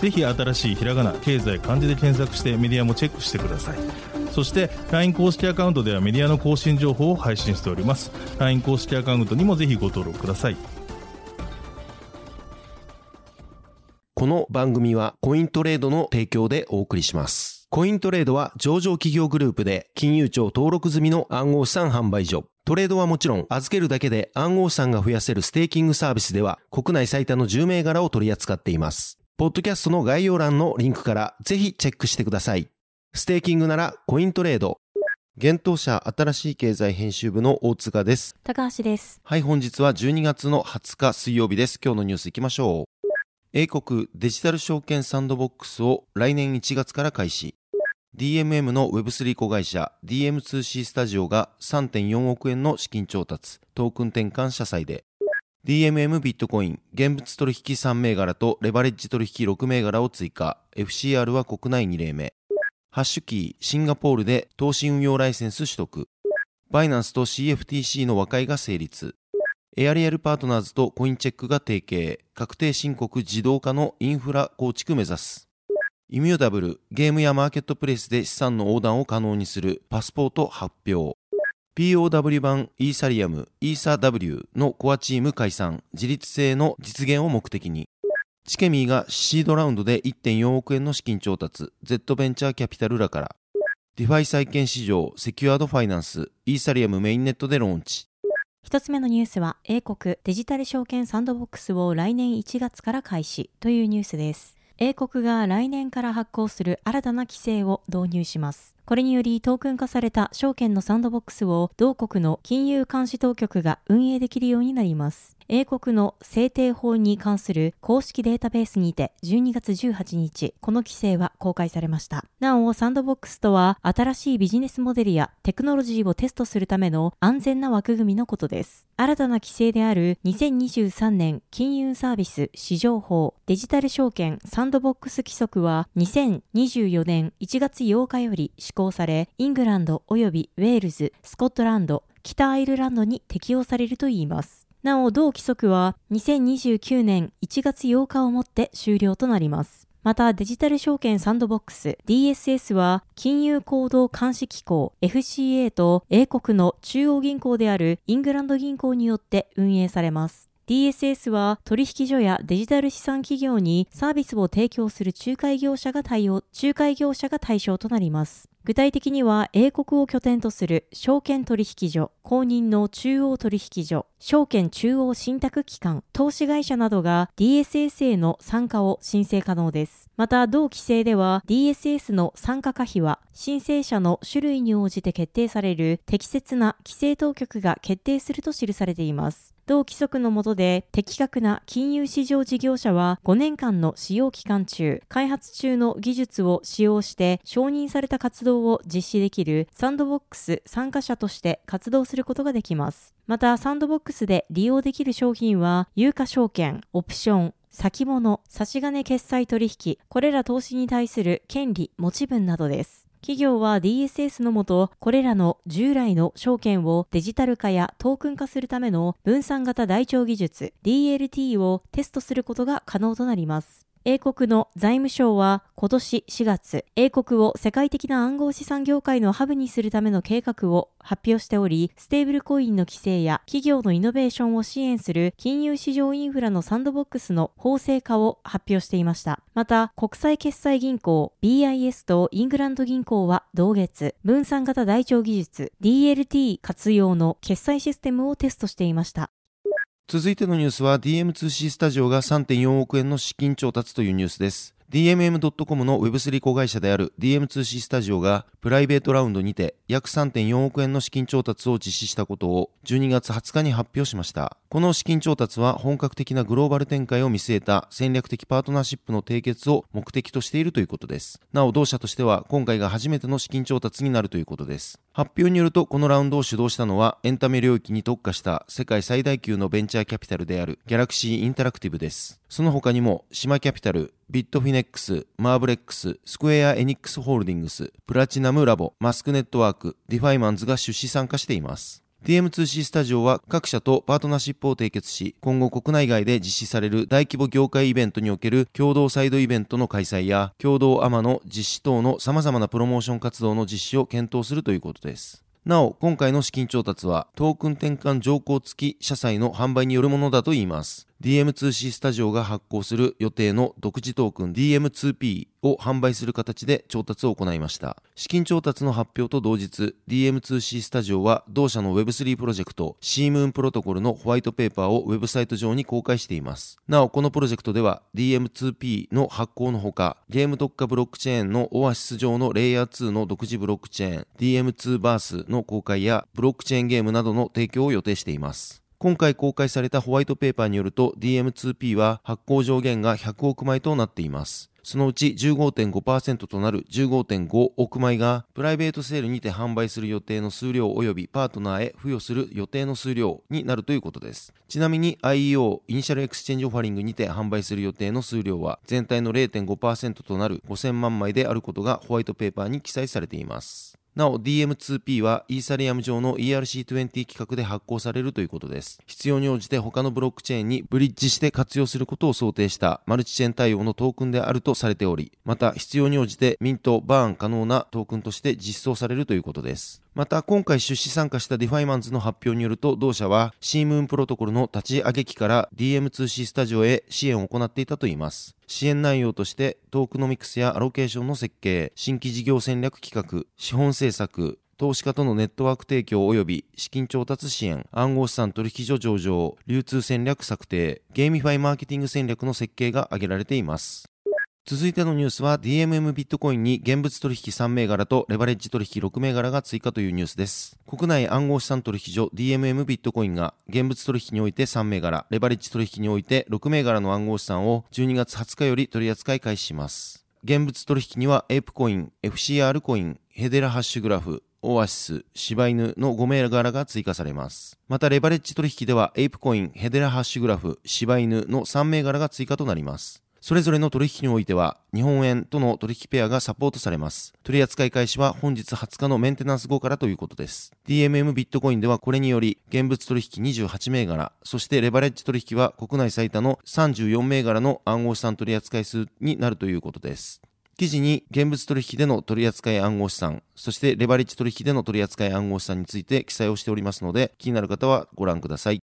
ぜひ新しいひらがな経済漢字で検索してメディアもチェックしてくださいそして LINE 公式アカウントではメディアの更新情報を配信しております LINE 公式アカウントにもぜひご登録くださいこの番組はコイントレードの提供でお送りします。コイントレードは上場企業グループで金融庁登録済みの暗号資産販売所。トレードはもちろん預けるだけで暗号資産が増やせるステーキングサービスでは国内最多の10銘柄を取り扱っています。ポッドキャストの概要欄のリンクからぜひチェックしてください。ステーキングならコイントレード。現当社新しい経済編集部の大塚です。高橋です。はい、本日は12月の20日水曜日です。今日のニュース行きましょう。英国デジタル証券サンドボックスを来年1月から開始。DMM の Web3 子会社 DM2C スタジオが3.4億円の資金調達、トークン転換社債で、DMM ビットコイン、現物取引3銘柄とレバレッジ取引6銘柄を追加、FCR は国内2例目。ハッシュキー、シンガポールで投資運用ライセンス取得。バイナンスと CFTC の和解が成立。エアリアルパートナーズとコインチェックが提携、確定申告自動化のインフラ構築目指す。イミューダブル、ゲームやマーケットプレイスで資産の横断を可能にするパスポート発表。POW 版イーサリアム、イーサ W のコアチーム解散、自立性の実現を目的に。チケミーがシードラウンドで1.4億円の資金調達、Z ベンチャーキャピタルらから。 DeFi 債券市場、 Secured Finance、イーサリアムメインネットでローンチ。一つ目のニュースは、英国デジタル証券サンドボックスを来年1月から開始というニュースです。英国が来年から発効する新たな規制を導入します。これによりトークン化された証券のサンドボックスを同国の金融監視当局が運営できるようになります。英国の制定法に関する公式データベースにて12月18日、この規制は公開されました。なお、サンドボックスとは新しいビジネスモデルやテクノロジーをテストするための安全な枠組みのことです。新たな規制である2023年金融サービス市場法デジタル証券サンドボックス規則は2024年1月8日より施行され、イングランド及びウェールズ、スコットランド、北アイルランドに適用されるといいます。なお、同規則は2029年1月8日をもって終了となります。また、デジタル証券サンドボックス DSS は、金融行動監視機構 FCA と英国の中央銀行であるイングランド銀行によって運営されます。DSS は取引所やデジタル資産企業にサービスを提供する仲介業者が対応、仲介業者が対象となります。具体的には、英国を拠点とする証券取引所、公認の中央取引所、証券中央信託機関、投資会社などが DSS への参加を申請可能です。また、同規制では DSS の参加可否は、申請者の種類に応じて決定される適切な規制当局が決定すると記されています。同規則の下で的確な金融市場事業者は5年間の使用期間中、開発中の技術を使用して承認された活動を実施できるサンドボックス参加者として活動することができます。また、サンドボックスで利用できる商品は、有価証券、オプション、先物、差し金決済取引、これら投資に対する権利、持ち分などです。企業は DSS のもと、これらの従来の証券をデジタル化やトークン化するための分散型台帳技術 DLT をテストすることが可能となります。英国の財務省は今年4月、英国を世界的な暗号資産業界のハブにするための計画を発表しており、ステーブルコインの規制や企業のイノベーションを支援する金融市場インフラのサンドボックスの法制化を発表していました。また、国際決済銀行 BIS とイングランド銀行は同月、分散型台帳技術 DLT 活用の決済システムをテストしていました。続いてのニュースは DM2C スタジオが3.4億円の資金調達というニュースです。DMM.com の Web3 子会社である DM2C スタジオがプライベートラウンドにて約3.4億円の資金調達を実施したことを12月20日に発表しました。この資金調達は本格的なグローバル展開を見据えた戦略的パートナーシップの締結を目的としているということです。なお同社としては今回が初めての資金調達になるということです。発表によるとこのラウンドを主導したのはエンタメ領域に特化した世界最大級のベンチャーキャピタルである Galaxy Interactive です。その他にも Shima Capital、 Bitfinex、 MARBLEX、スクエア・エニックスホールディングス、プラチナムラボ、マスクネットワーク、ディファイマンズが出資参加しています。DM2C スタジオは各社とパートナーシップを締結し、今後国内外で実施される大規模業界イベントにおける共同サイドイベントの開催や、共同 AMA の実施等の様々なプロモーション活動の実施を検討するということです。なお、今回の資金調達は、トークン転換条項付き社債の販売によるものだといいます。DM2C スタジオが発行する予定の独自トークン DM2P を販売する形で調達を行いました。資金調達の発表と同日、DM2C スタジオは同社の Web3 プロジェクト C ムーンプロトコルのホワイトペーパーをウェブサイト上に公開しています。なお、このプロジェクトでは DM2P の発行のほか、ゲーム特化ブロックチェーンのオアシス上のレイヤー2の独自ブロックチェーン DM2 バースの公開やブロックチェーンゲームなどの提供を予定しています。今回公開されたホワイトペーパーによると DM2P は発行上限が100億枚となっています。そのうち15.5%となる15.5億枚がプライベートセールにて販売する予定の数量及びパートナーへ付与する予定の数量になるということです。ちなみに IEO イニシャルエクスチェンジオファリングにて販売する予定の数量は全体の0.5%となる5000万枚であることがホワイトペーパーに記載されています。なお DM2P はイーサリアム上の ERC20 規格で発行されるということです。必要に応じて他のブロックチェーンにブリッジして活用することを想定したマルチチェーン対応のトークンであるとされており、また必要に応じてミント、バーン可能なトークンとして実装されるということです。また今回出資参加したディファイマンズの発表によると同社は C ムーンプロトコルの立ち上げ期から DM2C スタジオへ支援を行っていたといいます。支援内容としてトークノミクスやアロケーションの設計、新規事業戦略企画、資本政策、投資家とのネットワーク提供及び資金調達支援、暗号資産取引所上場、流通戦略策定、ゲーミファイマーケティング戦略の設計が挙げられています。続いてのニュースは DMM ビットコインに現物取引3銘柄とレバレッジ取引6銘柄が追加というニュースです。国内暗号資産取引所 DMM ビットコインが現物取引において3銘柄、レバレッジ取引において6銘柄の暗号資産を12月20日より取り扱い開始します。現物取引にはエープコイン、FCR コイン、ヘデラハッシュグラフ、オアシス、柴犬の5銘柄が追加されます。また、レバレッジ取引では、エイプコイン、ヘデラハッシュグラフ、柴犬の3銘柄が追加となります。それぞれの取引においては、日本円との取引ペアがサポートされます。取扱い開始は本日20日のメンテナンス後からということです。DMM ビットコインではこれにより、現物取引28銘柄、そしてレバレッジ取引は国内最多の34銘柄の暗号資産取扱数になるということです。記事に現物取引での取扱い暗号資産、そしてレバレッジ取引での取扱い暗号資産について記載をしておりますので、気になる方はご覧ください。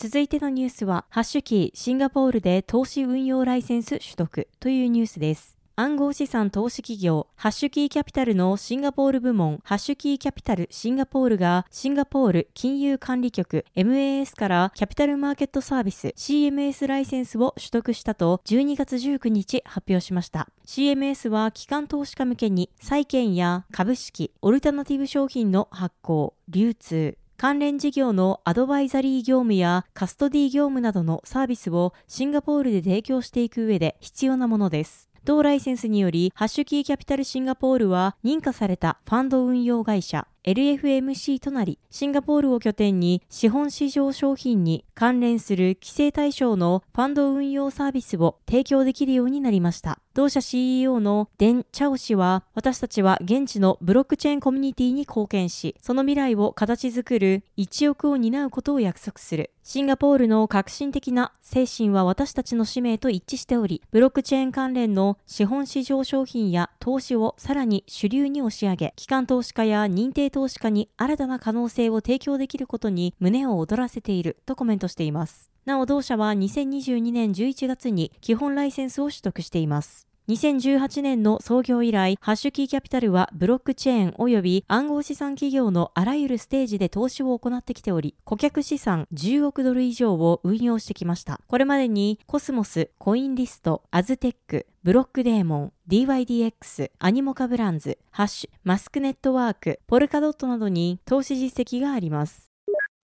続いてのニュースは、ハッシュキーシンガポールで投資運用ライセンス取得というニュースです。暗号資産投資企業、ハッシュキーキャピタルのシンガポール部門、ハッシュキーキャピタルシンガポールが、シンガポール金融管理局 MAS からキャピタルマーケットサービス CMS ライセンスを取得したと12月19日発表しました。CMS は機関投資家向けに債券や株式、オルタナティブ商品の発行、流通、関連事業のアドバイザリー業務やカストディ業務などのサービスをシンガポールで提供していく上で必要なものです。同ライセンスにより、ハッシュキーキャピタルシンガポールは認可されたファンド運用会社 LFMC となり、シンガポールを拠点に資本市場商品に関連する規制対象のファンド運用サービスを提供できるようになりました。同社 CEO のデン・チャオ氏は、私たちは現地のブロックチェーンコミュニティに貢献し、その未来を形作る一億を担うことを約束する。シンガポールの革新的な精神は私たちの使命と一致しており、ブロックチェーン関連の資本市場商品や投資をさらに主流に押し上げ、機関投資家や認定投資家に新たな可能性を提供できることに胸を躍らせているとコメントしています。なお同社は2022年11月に基本ライセンスを取得しています。2018年の創業以来、ハッシュキーキャピタルはブロックチェーン及び暗号資産企業のあらゆるステージで投資を行ってきており、顧客資産10億ドル以上を運用してきました。これまでにコスモス、コインリスト、アズテック、ブロックデーモン、DYDX、アニモカブランズ、ハッシュ、マスクネットワーク、ポルカドットなどに投資実績があります。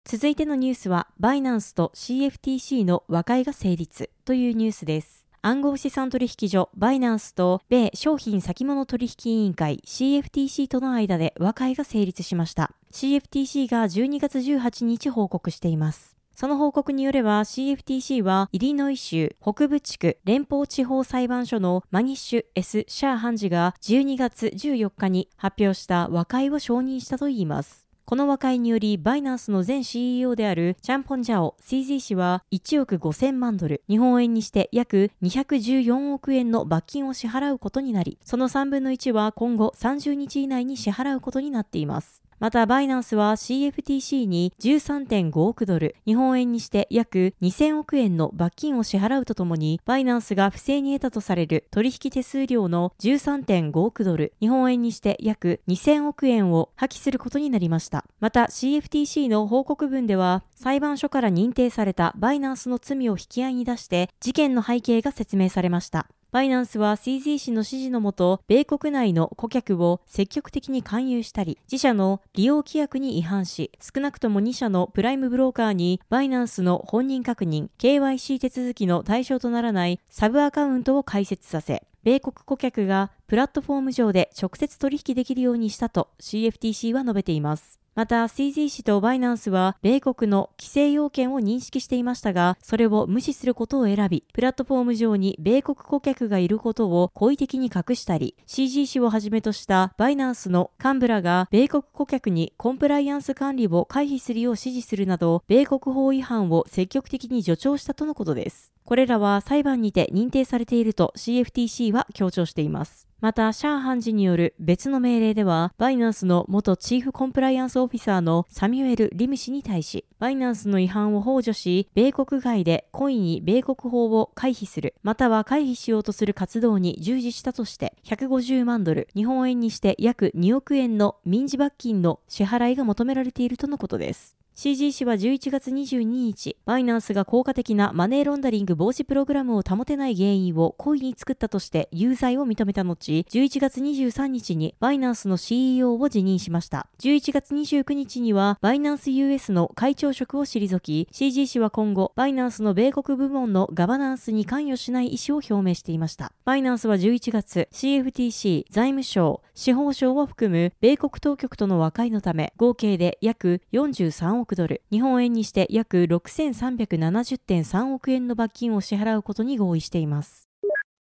続いてのニュースは、バイナンスと CFTC の和解が成立というニュースです。暗号資産取引所バイナンスと米商品先物取引委員会 CFTC との間で和解が成立しました。CFTC が12月18日報告しています。その報告によれば CFTC はイリノイ州北部地区連邦地方裁判所のマニッシュ S シャー判事が12月14日に発表した和解を承認したといいます。この和解により、バイナンスの前 CEO であるチャンポンジャオ CZ 氏は1億5000万ドル、日本円にして約214億円の罰金を支払うことになり、その3分の1は今後30日以内に支払うことになっています。また、バイナンスは CFTC に13.5億ドル、日本円にして約2000億円の罰金を支払うとともに、バイナンスが不正に得たとされる取引手数料の13.5億ドル、日本円にして約2000億円を破棄することになりました。また、CFTC の報告文では、裁判所から認定されたバイナンスの罪を引き合いに出して、事件の背景が説明されました。バイナンスは CZ 氏の指示のもと、米国内の顧客を積極的に勧誘したり、自社の利用規約に違反し、少なくとも2社のプライムブローカーにバイナンスの本人確認、KYC 手続きの対象とならないサブアカウントを開設させ、米国顧客がプラットフォーム上で直接取引できるようにしたと CFTC は述べています。また CZ 氏とバイナンスは米国の規制要件を認識していましたが、それを無視することを選び、プラットフォーム上に米国顧客がいることを好意的に隠したり、CG 氏をはじめとしたバイナンスの幹部らが米国顧客にコンプライアンス管理を回避するよう指示するなど、米国法違反を積極的に助長したとのことです。これらは裁判にて認定されていると CFTC は強調しています。また、シャーハン氏による別の命令では、バイナンスの元チーフコンプライアンスオフィサーのサミュエル・リム氏に対し、バイナンスの違反を幇助し、米国外で故意に米国法を回避する、または回避しようとする活動に従事したとして、150万ドル、日本円にして約2億円の民事罰金の支払いが求められているとのことです。CG 氏は11月22日、バイナンスが効果的なマネーロンダリング防止プログラムを保てない原因を故意に作ったとして有罪を認めた後、11月23日にバイナンスの CEO を辞任しました。11月29日にはバイナンス US の会長職を退き、CG 氏は今後、バイナンスの米国部門のガバナンスに関与しない意思を表明していました。バイナンスは11月、CFTC、財務省、司法省を含む米国当局との和解のため、合計で約43億億ドル、日本円にして約6370.3億円の罰金を支払うことに合意しています。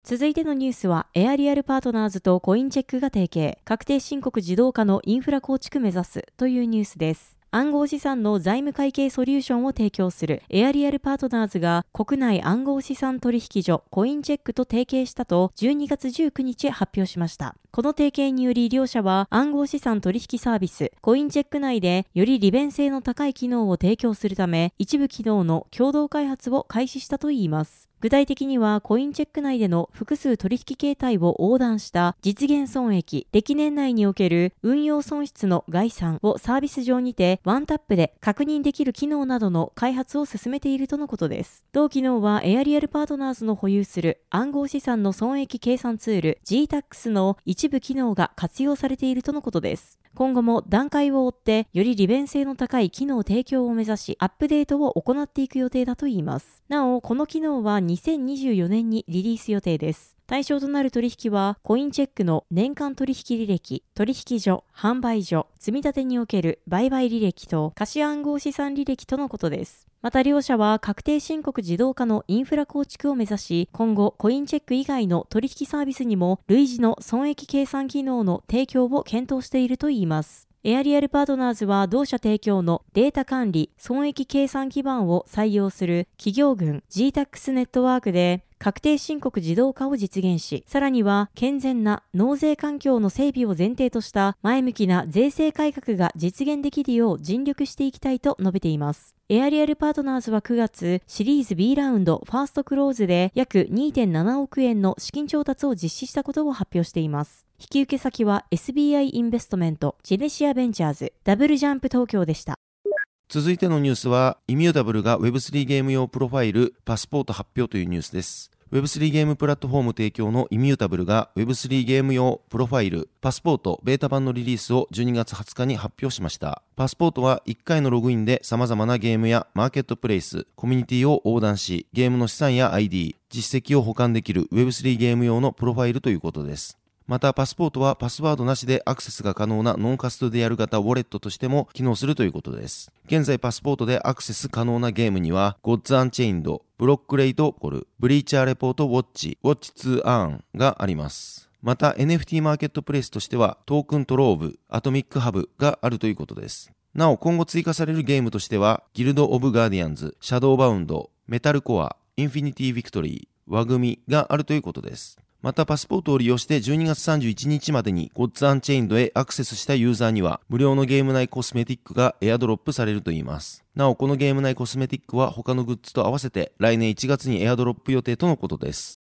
続いてのニュースは、エアリアルパートナーズとコインチェックが提携、確定申告自動化のインフラ構築目指すというニュースです。暗号資産の財務会計ソリューションを提供するエアリアルパートナーズが国内暗号資産取引所コインチェックと提携したと12月19日発表しました。この提携により両社は暗号資産取引サービスコインチェック内でより利便性の高い機能を提供するため一部機能の共同開発を開始したといいます。具体的にはコインチェック内での複数取引形態を横断した実現損益、歴年内における運用損失の概算をサービス上にてワンタップで確認できる機能などの開発を進めているとのことです。同機能はエアリアルパートナーズの保有する暗号資産の損益計算ツール GTAX の一部機能が活用されているとのことです。今後も段階を追ってより利便性の高い機能提供を目指しアップデートを行っていく予定だといいます。なお、この機能は2024年にリリース予定です。対象となる取引は、コインチェックの年間取引履歴、取引所、販売所、積立における売買履歴と貸暗号資産履歴とのことです。また両社は確定申告自動化のインフラ構築を目指し、今後コインチェック以外の取引サービスにも類似の損益計算機能の提供を検討しているといいます。エアリアルパートナーズは同社提供のデータ管理、損益計算基盤を採用する企業群 GTAX ネットワークで確定申告自動化を実現し、さらには健全な納税環境の整備を前提とした前向きな税制改革が実現できるよう尽力していきたいと述べています。エアリアルパートナーズは9月、シリーズ B ラウンドファーストクローズで約2.7億円の資金調達を実施したことを発表しています。引き受け先は SBI インベストメント、ジェネシアベンチャーズ、ダブルジャンプ東京でした。続いてのニュースは、イミュータブルが Web3 ゲーム用プロファイル、パスポート発表というニュースです。Web3 ゲームプラットフォーム提供のイミュータブルが Web3 ゲーム用プロファイル、パスポートベータ版のリリースを12月20日に発表しました。パスポートは1回のログインで様々なゲームやマーケットプレイス、コミュニティを横断し、ゲームの資産や ID、実績を保管できる Web3 ゲーム用のプロファイルということです。また、パスポートはパスワードなしでアクセスが可能なノンカストディアル型ウォレットとしても機能するということです。現在パスポートでアクセス可能なゲームには、 Gods Unchained、 Blocklete Golf、 Bleacher Report Watch、Watch2Earn があります。また NFT マーケットプレイスとしてはトークントローブ、アトミックハブがあるということです。なお今後追加されるゲームとしてはギルド・オブ・ガーディアンズ、シャドーバウンド、メタルコア、インフィニティ・ビクトリー、ワグミがあるということです。またパスポートを利用して12月31日までに Gods Unchained へアクセスしたユーザーには無料のゲーム内コスメティックがエアドロップされるといいます。なおこのゲーム内コスメティックは他のグッズと合わせて来年1月にエアドロップ予定とのことです。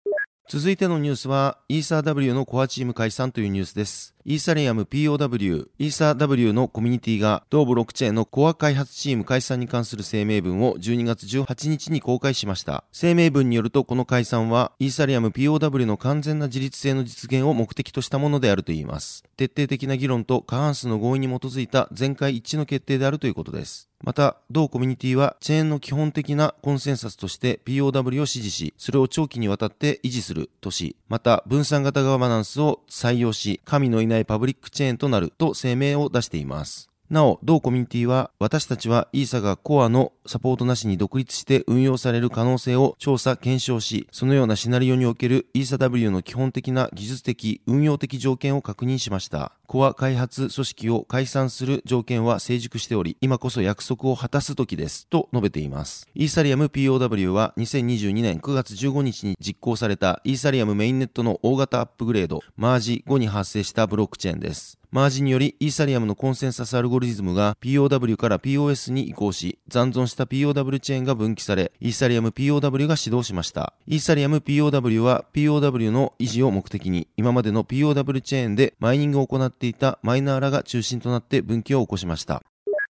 続いてのニュースは、イーサー W のコアチーム解散というニュースです。イーサリアム POW、イーサー W のコミュニティが同ブロックチェーンのコア開発チーム解散に関する声明文を12月18日に公開しました。声明文によるとこの解散は、イーサリアム POW の完全な自立性の実現を目的としたものであるといいます。徹底的な議論と過半数の合意に基づいた全会一致の決定であるということです。また、同コミュニティはチェーンの基本的なコンセンサスとして POW を支持し、それを長期にわたって維持するとし、また分散型ガバナンスを採用し、神のいないパブリックチェーンとなると声明を出しています。なお、同コミュニティは、私たちはイーサがコアのサポートなしに独立して運用される可能性を調査、検証し、そのようなシナリオにおけるイーサ W の基本的な技術的、運用的条件を確認しました。コア開発組織を解散する条件は成熟しており、今こそ約束を果たす時です、と述べています。イーサリアム POW は2022年9月15日に実行されたイーサリアムメインネットの大型アップグレード、マージ後に発生したブロックチェーンです。マージによりイーサリアムのコンセンサスアルゴリズムが POW から POS に移行し、残存した POW チェーンが分岐され、イーサリアム POW が始動しました。イーサリアム POW は POW の維持を目的に、今までの POW チェーンでマイニングを行っていたマイナーらが中心となって分岐を起こしました。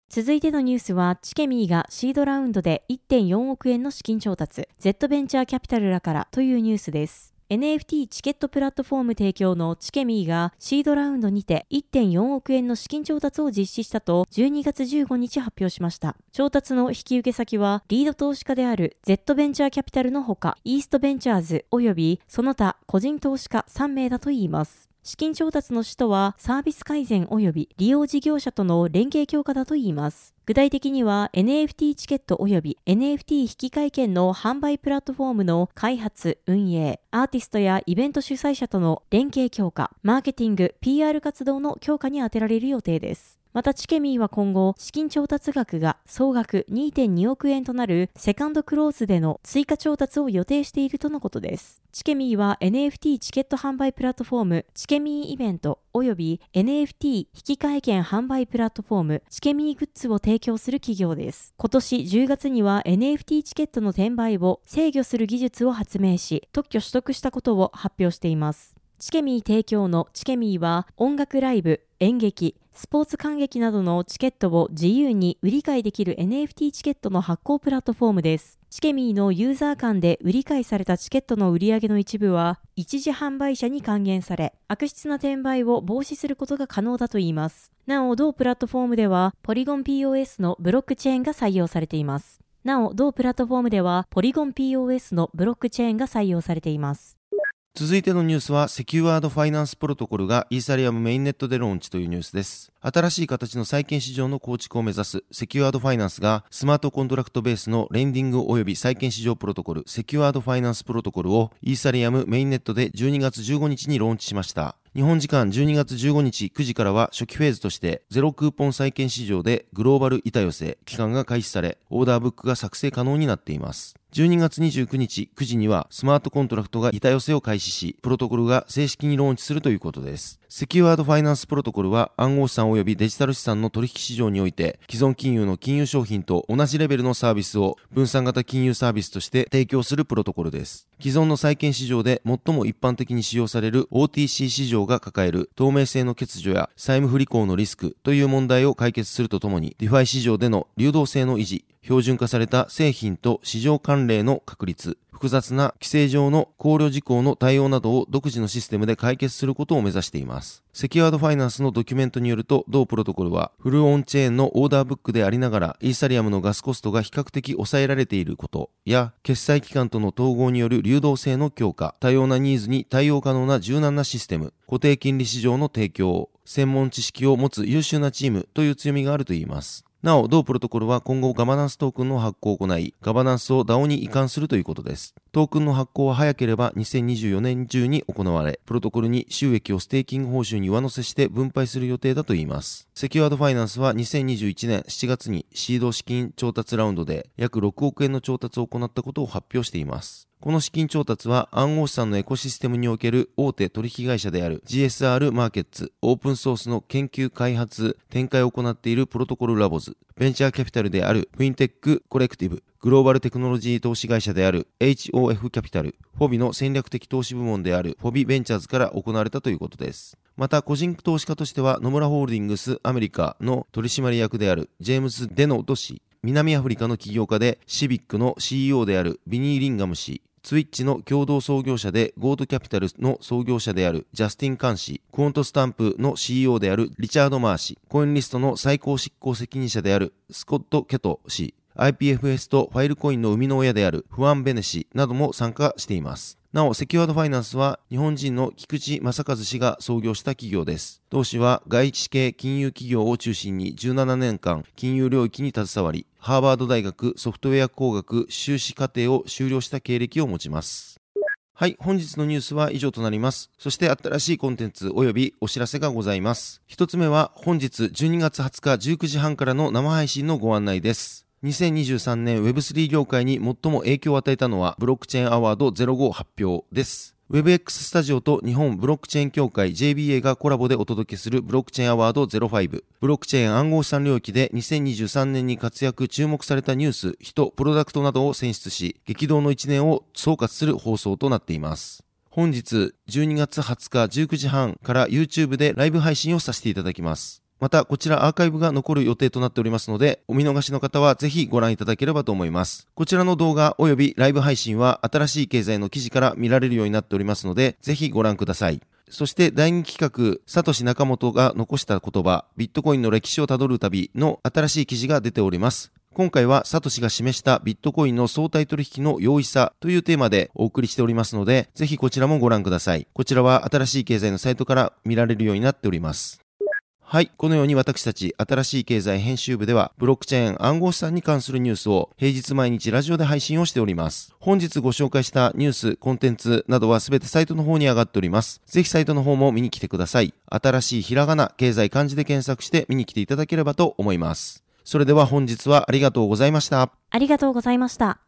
続いてのニュースは、チケミーがシードラウンドで1.4億円の資金調達、Z ベンチャーキャピタルらからというニュースです。NFT チケットプラットフォーム提供のチケミーがシードラウンドにて1.4億円の資金調達を実施したと12月15日発表しました。調達の引き受け先はリード投資家である Z ベンチャーキャピタルのほかイーストベンチャーズ及びその他個人投資家3名だといいます。資金調達の使途はサービス改善及び利用事業者との連携強化だといいます。具体的には NFT チケット及び NFT 引換券の販売プラットフォームの開発、運営、アーティストやイベント主催者との連携強化、マーケティング、PR 活動の強化に充てられる予定です。またチケミーは今後、資金調達額が総額2.2億円となるセカンドクローズでの追加調達を予定しているとのことです。チケミーは NFT チケット販売プラットフォームチケミーイベント及び NFT 引換券販売プラットフォームチケミーグッズを提供する企業です。今年10月には NFT チケットの転売を制御する技術を発明し、特許取得したことを発表しています。チケミー提供のチケミーは音楽ライブ、演劇、スポーツ観劇などのチケットを自由に売り買いできる NFT チケットの発行プラットフォームです。チケミーのユーザー間で売り買いされたチケットの売り上げの一部は一次販売者に還元され、悪質な転売を防止することが可能だといいます。なお、同プラットフォームでは、ポリゴン PoS のブロックチェーンが採用されています。なお、同プラットフォームでは、ポリゴン PoS のブロックチェーンが採用されています。続いてのニュースは、セキュアードファイナンスプロトコルがイーサリアムメインネットでローンチというニュースです。新しい形の債券市場の構築を目指すセキュアードファイナンスがスマートコントラクトベースのレンディング及び債券市場プロトコルセキュアードファイナンスプロトコルをイーサリアムメインネットで12月15日にローンチしました。日本時間12月15日9時からは初期フェーズとしてゼロクーポン債券市場でグローバル板寄せ期間が開始され、オーダーブックが作成可能になっています。12月29日9時にはスマートコントラクトが板寄せを開始し、プロトコルが正式にローンチするということです。セキュアードファイナンスプロトコルは暗号資産及びデジタル資産の取引市場において既存金融の金融商品と同じレベルのサービスを分散型金融サービスとして提供するプロトコルです。既存の債券市場で最も一般的に使用される OTC 市場が抱える透明性の欠如や債務不履行のリスクという問題を解決するとともに DeFi 市場での流動性の維持、標準化された製品と市場関連の確立、複雑な規制上の考慮事項の対応などを独自のシステムで解決することを目指しています。セキュアードファイナンスのドキュメントによると、同プロトコルはフルオンチェーンのオーダーブックでありながら、イーサリアムのガスコストが比較的抑えられていることや、決済機関との統合による流動性の強化、多様なニーズに対応可能な柔軟なシステム、固定金利市場の提供、専門知識を持つ優秀なチームという強みがあるといいます。なお、同プロトコルは今後ガバナンストークンの発行を行い、ガバナンスを DAO に移管するということです。トークンの発行は早ければ2024年中に行われ、プロトコルの収益をステーキング報酬に上乗せして分配する予定だといいます。セキュアードファイナンスは2021年7月にシード資金調達ラウンドで約6億円の調達を行ったことを発表しています。この資金調達は暗号資産のエコシステムにおける大手取引会社である GSR マーケッツ、オープンソースの研究開発、展開を行っているプロトコルラボズ、ベンチャーキャピタルであるフィンテックコレクティブ、グローバルテクノロジー投資会社である HOF キャピタル、フォビの戦略的投資部門であるフォビベンチャーズから行われたということです。また、個人投資家としては野村ホールディングスアメリカの取締役であるジェームズ・デノート氏、南アフリカの起業家でシビックの CEO であるビニー・リンガム氏、ツイッチの共同創業者でゴードキャピタルの創業者であるジャスティン・カン氏、クォントスタンプの CEO であるリチャード・マー氏、コインリストの最高執行責任者であるスコット・ケト氏、IPFS とファイルコインの生みの親であるフアン・ベネ氏なども参加しています。なお、セキュアードファイナンスは日本人の菊池正和氏が創業した企業です。同氏は外資系金融企業を中心に17年間金融領域に携わり、ハーバード大学ソフトウェア工学修士課程を修了した経歴を持ちます。はい、本日のニュースは以上となります。そして新しいコンテンツ及びお知らせがございます。一つ目は本日12月20日19時半からの生配信のご案内です。2023年 Web3 業界に最も影響を与えたのはブロックチェーンアワード05発表です。WebX スタジオと日本ブロックチェーン協会 JBA がコラボでお届けするブロックチェーンアワード05。ブロックチェーン暗号資産領域で2023年に活躍注目されたニュース、人、プロダクトなどを選出し、激動の1年を総括する放送となっています。本日12月20日19時半から YouTube でライブ配信をさせていただきます。また、こちらアーカイブが残る予定となっておりますので、お見逃しの方はぜひご覧いただければと思います。こちらの動画及びライブ配信は新しい経済の記事から見られるようになっておりますので、ぜひご覧ください。そして第2企画、サトシナカモトが残した言葉、ビットコインの歴史をたどる旅の新しい記事が出ております。今回はサトシが示したビットコインの相対取引の容易さというテーマでお送りしておりますので、ぜひこちらもご覧ください。こちらは新しい経済のサイトから見られるようになっております。はい。このように私たち、新しい経済編集部では、ブロックチェーン暗号資産に関するニュースを平日毎日ラジオで配信をしております。本日ご紹介したニュース、コンテンツなどはすべてサイトの方に上がっております。ぜひサイトの方も見に来てください。新しいひらがな、経済漢字で検索して見に来ていただければと思います。それでは本日はありがとうございました。ありがとうございました。